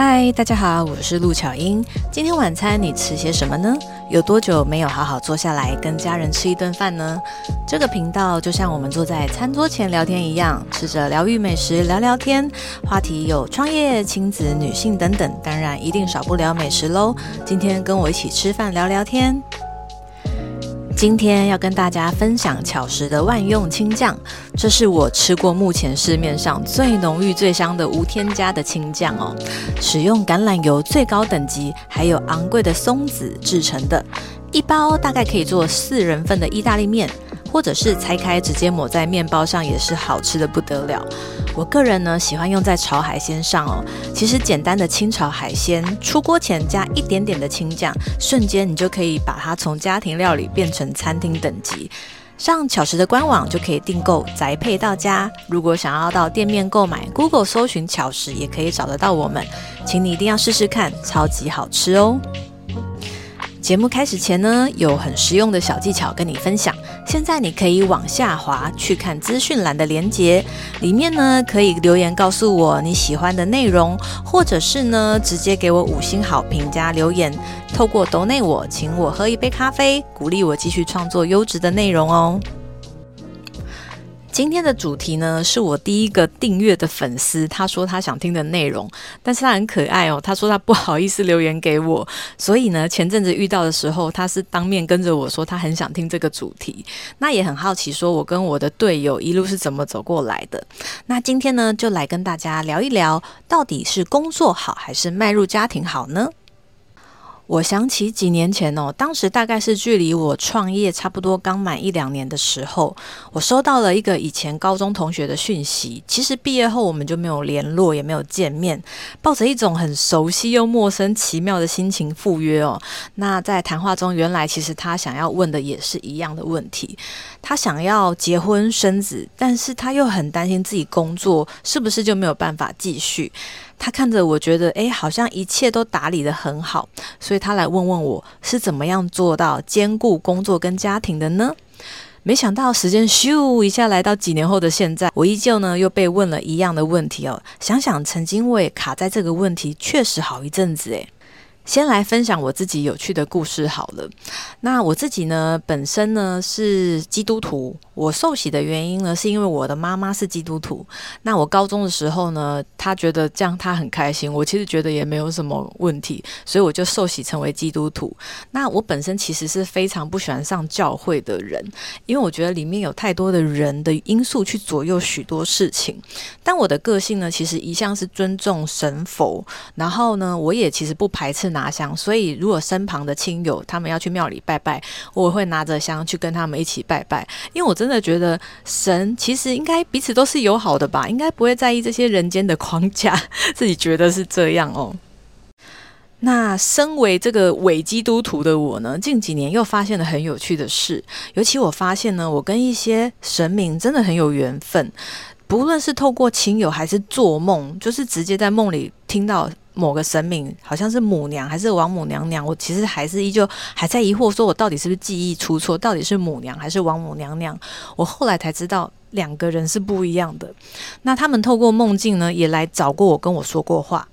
嗨，大家好，我是陆巧英。今天晚餐你吃些什么呢？有多久没有好好坐下来跟家人吃一顿饭呢？这个频道就像我们坐在餐桌前聊天一样，吃着疗愈美食聊聊天，话题有创业、亲子、女性等等，当然一定少不了美食喽。今天跟我一起吃饭聊聊天。今天要跟大家分享巧食的万用青酱，这是我吃过目前市面上最浓郁、最香的无添加的青酱哦。使用橄榄油最高等级，还有昂贵的松子制成的，一包大概可以做四人份的意大利面。或者是拆开直接抹在面包上也是好吃的不得了。我个人呢喜欢用在炒海鲜上哦。其实简单的清炒海鲜，出锅前加一点点的青酱，瞬间你就可以把它从家庭料理变成餐厅等级。上巧食的官网就可以订购宅配到家。如果想要到店面购买，Google 搜寻巧食也可以找得到我们。请你一定要试试看，超级好吃哦。节目开始前呢，有很实用的小技巧跟你分享。现在你可以往下滑去看资讯栏的连接，里面呢可以留言告诉我你喜欢的内容，或者是呢直接给我五星好评加留言。透过抖内我，请我喝一杯咖啡，鼓励我继续创作优质的内容哦。今天的主题呢，是我第一个订阅的粉丝，他说他想听的内容，但是他很可爱哦，他说他不好意思留言给我，所以呢，前阵子遇到的时候，他是当面跟着我说他很想听这个主题，那也很好奇，说我跟我的队友一路是怎么走过来的，那今天呢，就来跟大家聊一聊，到底是工作好还是迈入家庭好呢？我想起几年前哦，当时大概是距离我创业差不多刚满一两年的时候，我收到了一个以前高中同学的讯息。其实毕业后我们就没有联络，也没有见面，抱着一种很熟悉又陌生、奇妙的心情赴约哦。那在谈话中，原来其实他想要问的也是一样的问题，他想要结婚生子，但是他又很担心自己工作是不是就没有办法继续。他看着我，觉得哎，好像一切都打理得很好，所以他来问问我是怎么样做到兼顾工作跟家庭的呢？没想到时间咻一下来到几年后的现在，我依旧呢又被问了一样的问题哦。想想曾经我也卡在这个问题，确实好一阵子诶。先来分享我自己有趣的故事好了。那我自己呢，本身呢是基督徒。我受洗的原因呢，是因为我的妈妈是基督徒。那我高中的时候呢，她觉得这样她很开心。我其实觉得也没有什么问题，所以我就受洗成为基督徒。那我本身其实是非常不喜欢上教会的人，因为我觉得里面有太多的人的因素去左右许多事情。但我的个性呢，其实一向是尊重神佛，然后呢，我也其实不排斥拿香。所以如果身旁的亲友他们要去庙里拜拜，我会拿着香去跟他们一起拜拜，因为我真。的觉得神其实应该彼此都是友好的吧，应该不会在意这些人间的框架，自己觉得是这样哦。那身为这个伪基督徒的我呢，近几年又发现了很有趣的事，尤其我发现呢，我跟一些神明真的很有缘分，不论是透过亲友还是做梦，就是直接在梦里听到。某个神明好像是母娘还是王母娘娘，我其实还是依旧还在疑惑，说我到底是不是记忆出错，到底是母娘还是王母娘娘？我后来才知道两个人是不一样的。那他们透过梦境呢，也来找过我，跟我说过话。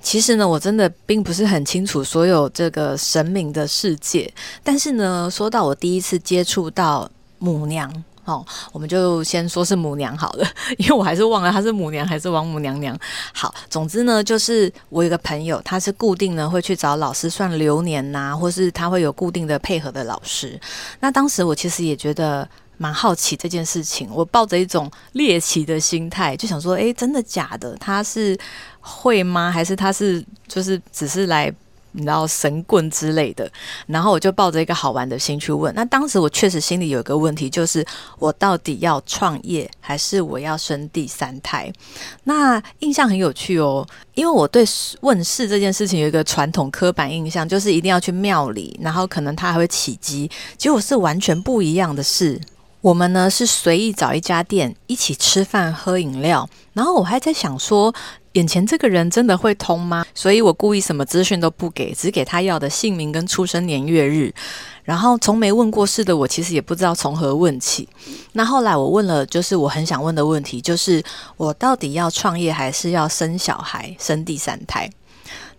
其实呢，我真的并不是很清楚所有这个神明的世界，但是呢，说到我第一次接触到母娘。哦，我们就先说是母娘好了，因为我还是忘了她是母娘还是王母娘娘。好，总之呢，就是我有个朋友，他是固定呢会去找老师算流年呐，或是他会有固定的配合的老师。那当时我其实也觉得蛮好奇这件事情，我抱着一种猎奇的心态，就想说，诶，真的假的？他是会吗？还是他是就是只是来？你知道神棍之类的，然后我就抱着一个好玩的心去问。那当时我确实心里有一个问题，就是我到底要创业还是我要生第三胎？那印象很有趣哦，因为我对问世这件事情有一个传统刻板印象，就是一定要去庙里，然后可能他还会起鸡。结果是完全不一样的事。我们呢是随意找一家店一起吃饭喝饮料，然后我还在想说。眼前这个人真的会通吗？所以我故意什么资讯都不给，只给他要的姓名跟出生年月日。然后从没问过事的我，其实也不知道从何问起。那后来我问了，就是我很想问的问题，就是我到底要创业还是要生小孩、生第三胎？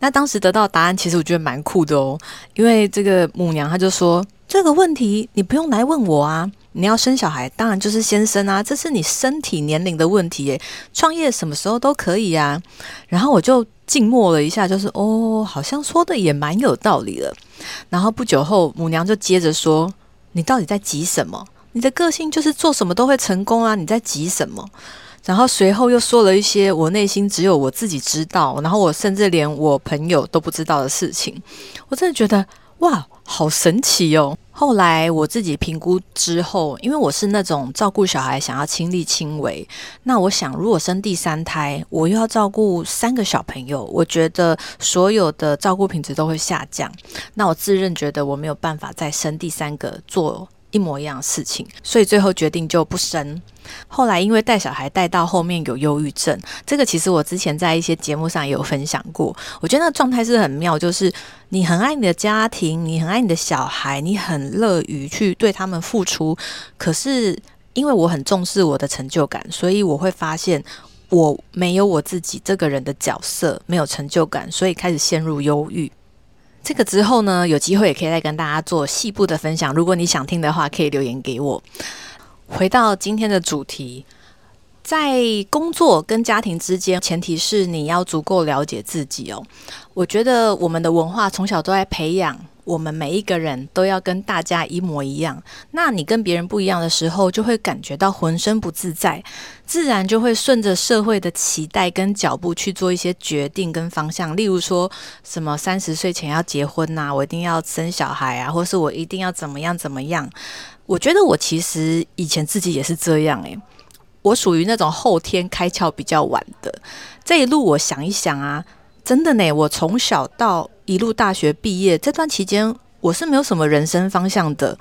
那当时得到答案，其实我觉得蛮酷的哦，因为这个母娘她就说：“这个问题你不用来问我啊，你要生小孩，当然就是先生啊，这是你身体年龄的问题耶，创业什么时候都可以啊。”然后我就静默了一下，就是哦，好像说的也蛮有道理了。然后不久后，母娘就接着说：“你到底在急什么？你的个性就是做什么都会成功啊，你在急什么？”然后随后又说了一些我内心只有我自己知道，然后我甚至连我朋友都不知道的事情。我真的觉得哇，好神奇哦！后来我自己评估之后，因为我是那种照顾小孩想要亲力亲为，那我想如果生第三胎，我又要照顾三个小朋友，我觉得所有的照顾品质都会下降。那我自认觉得我没有办法再生第三个做。一模一样的事情，所以最后决定就不生。后来因为带小孩带到后面有忧郁症，这个其实我之前在一些节目上也有分享过。我觉得那状态是很妙，就是你很爱你的家庭，你很爱你的小孩，你很乐于去对他们付出。可是因为我很重视我的成就感，所以我会发现我没有我自己这个人的角色，没有成就感，所以开始陷入忧郁。这个之后呢，有机会也可以再跟大家做细部的分享。如果你想听的话，可以留言给我。回到今天的主题，在工作跟家庭之间，前提是你要足够了解自己哦。我觉得我们的文化从小都在培养。我们每一个人都要跟大家一模一样，那你跟别人不一样的时候，就会感觉到浑身不自在，自然就会顺着社会的期待跟脚步去做一些决定跟方向。例如说什么三十岁前要结婚呐，我一定要生小孩啊，或是我一定要怎么样怎么样。我觉得我其实以前自己也是这样诶，我属于那种后天开窍比较晚的。这一路我想一想啊。真的呢，我从小到一路大学毕业这段期间，我是没有什么人生方向的，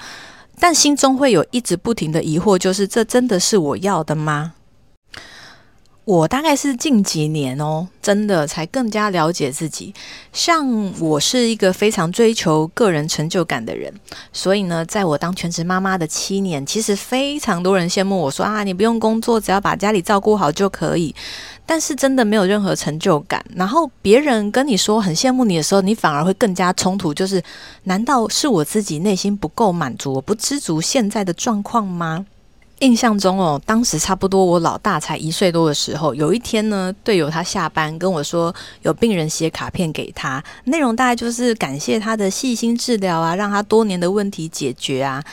但心中会有一直不停的疑惑，就是这真的是我要的吗？我大概是近几年哦，真的才更加了解自己。像我是一个非常追求个人成就感的人，所以呢，在我当全职妈妈的七年，其实非常多人羡慕我说啊，你不用工作，只要把家里照顾好就可以。但是真的没有任何成就感。然后别人跟你说很羡慕你的时候，你反而会更加冲突。就是难道是我自己内心不够满足，我不知足现在的状况吗？印象中哦，当时差不多我老大才一岁多的时候，有一天呢，队友他下班跟我说，有病人写卡片给他，内容大概就是感谢他的细心治疗啊，让他多年的问题解决啊。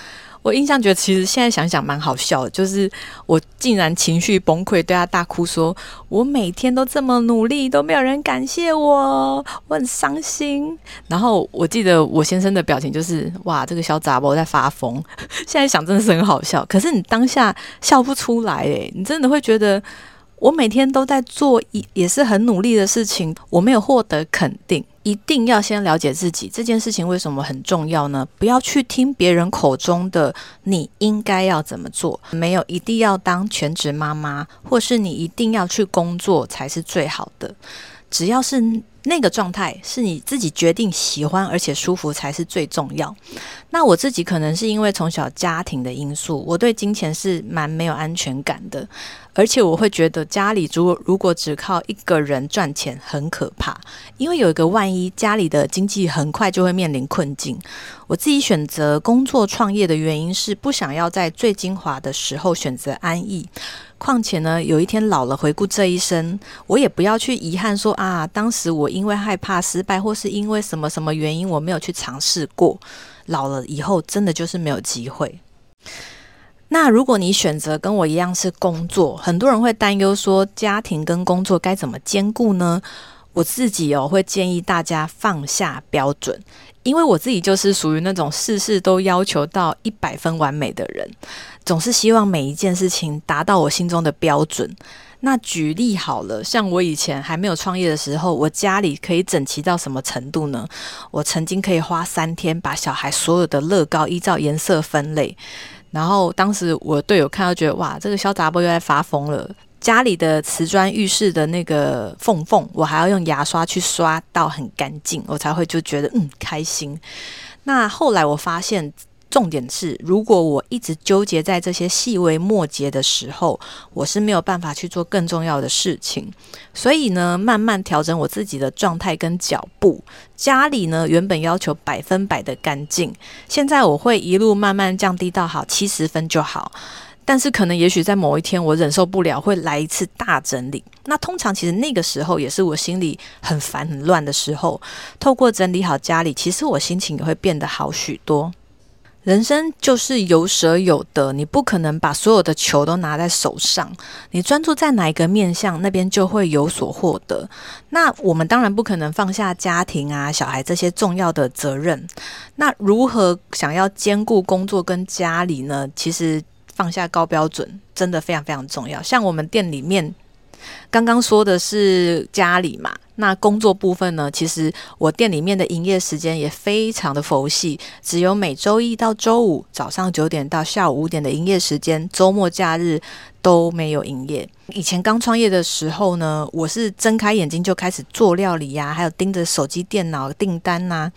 我印象觉得，其实现在想想蛮好笑的，就是我竟然情绪崩溃，对他大哭，说我每天都这么努力，都没有人感谢我，我很伤心。然后我记得我先生的表情就是，哇，这个小杂包在发疯。现在想真的是很好笑，可是你当下笑不出来，诶，你真的会觉得我每天都在做一也是很努力的事情，我没有获得肯定。一定要先了解自己这件事情为什么很重要呢？不要去听别人口中的你应该要怎么做，没有一定要当全职妈妈，或是你一定要去工作才是最好的。只要是那个状态是你自己决定喜欢而且舒服才是最重要。那我自己可能是因为从小家庭的因素，我对金钱是蛮没有安全感的。而且我会觉得家里如果如果只靠一个人赚钱很可怕，因为有一个万一家里的经济很快就会面临困境。我自己选择工作创业的原因是不想要在最精华的时候选择安逸，况且呢，有一天老了回顾这一生，我也不要去遗憾说啊，当时我因为害怕失败或是因为什么什么原因我没有去尝试过，老了以后真的就是没有机会。那如果你选择跟我一样是工作，很多人会担忧说家庭跟工作该怎么兼顾呢？我自己哦会建议大家放下标准，因为我自己就是属于那种事事都要求到一百分完美的人，总是希望每一件事情达到我心中的标准。那举例好了，像我以前还没有创业的时候，我家里可以整齐到什么程度呢？我曾经可以花三天把小孩所有的乐高依照颜色分类。然后当时我队友看到觉得哇，这个肖杂波又在发疯了。家里的瓷砖浴室的那个缝缝，我还要用牙刷去刷到很干净，我才会就觉得嗯开心。那后来我发现。重点是，如果我一直纠结在这些细微末节的时候，我是没有办法去做更重要的事情。所以呢，慢慢调整我自己的状态跟脚步。家里呢，原本要求百分百的干净，现在我会一路慢慢降低到好七十分就好。但是可能也许在某一天我忍受不了，会来一次大整理。那通常其实那个时候也是我心里很烦很乱的时候。透过整理好家里，其实我心情也会变得好许多。人生就是有舍有得，你不可能把所有的球都拿在手上。你专注在哪一个面向，那边就会有所获得。那我们当然不可能放下家庭啊、小孩这些重要的责任。那如何想要兼顾工作跟家里呢？其实放下高标准真的非常非常重要。像我们店里面。刚刚说的是家里嘛，那工作部分呢？其实我店里面的营业时间也非常的佛系，只有每周一到周五早上九点到下午五点的营业时间，周末假日都没有营业。以前刚创业的时候呢，我是睁开眼睛就开始做料理呀，还有盯着手机、电脑订单呐。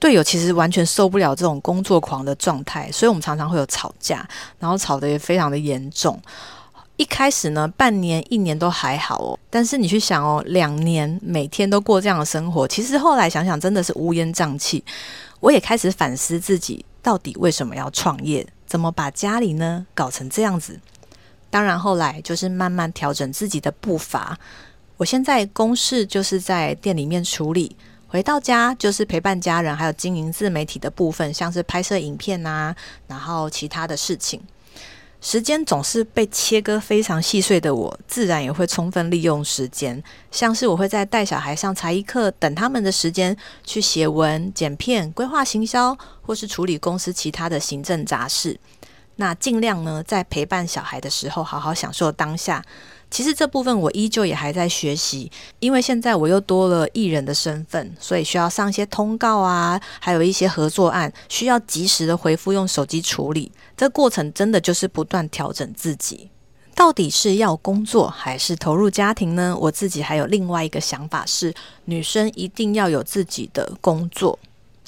队友其实完全受不了这种工作狂的状态，所以我们常常会有吵架，然后吵得也非常的严重。一开始呢，半年、一年都还好哦。但是你去想哦，两年每天都过这样的生活，其实后来想想真的是乌烟瘴气。我也开始反思自己，到底为什么要创业？怎么把家里呢搞成这样子？当然后来就是慢慢调整自己的步伐。我现在公事就是在店里面处理，回到家就是陪伴家人，还有经营自媒体的部分，像是拍摄影片啊，然后其他的事情。时间总是被切割非常细碎的我，自然也会充分利用时间。像是我会在带小孩上才艺课，等他们的时间去写文、剪片、规划行销，或是处理公司其他的行政杂事。那尽量呢，在陪伴小孩的时候，好好享受当下。其实这部分我依旧也还在学习，因为现在我又多了艺人的身份，所以需要上一些通告啊，还有一些合作案，需要及时的回复，用手机处理。这过程真的就是不断调整自己，到底是要工作还是投入家庭呢？我自己还有另外一个想法是，女生一定要有自己的工作。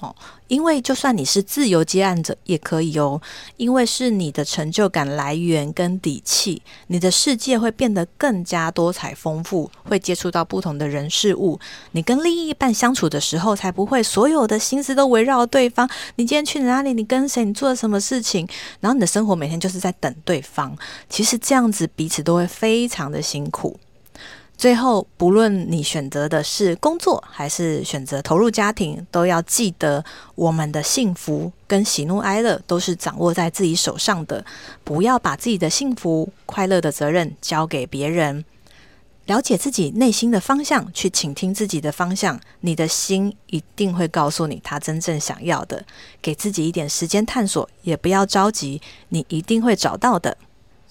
哦，因为就算你是自由接案者也可以哦，因为是你的成就感来源跟底气，你的世界会变得更加多彩丰富，会接触到不同的人事物。你跟另一半相处的时候，才不会所有的心思都围绕对方。你今天去哪里？你跟谁？你做了什么事情？然后你的生活每天就是在等对方。其实这样子彼此都会非常的辛苦。最后，不论你选择的是工作，还是选择投入家庭，都要记得，我们的幸福跟喜怒哀乐都是掌握在自己手上的。不要把自己的幸福、快乐的责任交给别人。了解自己内心的方向，去倾听自己的方向，你的心一定会告诉你他真正想要的。给自己一点时间探索，也不要着急，你一定会找到的。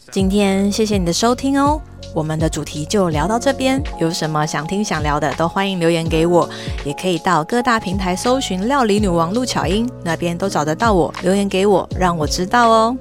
今天谢谢你的收听哦，我们的主题就聊到这边。有什么想听想聊的，都欢迎留言给我，也可以到各大平台搜寻“料理女王陆巧英”，那边都找得到我，留言给我，让我知道哦。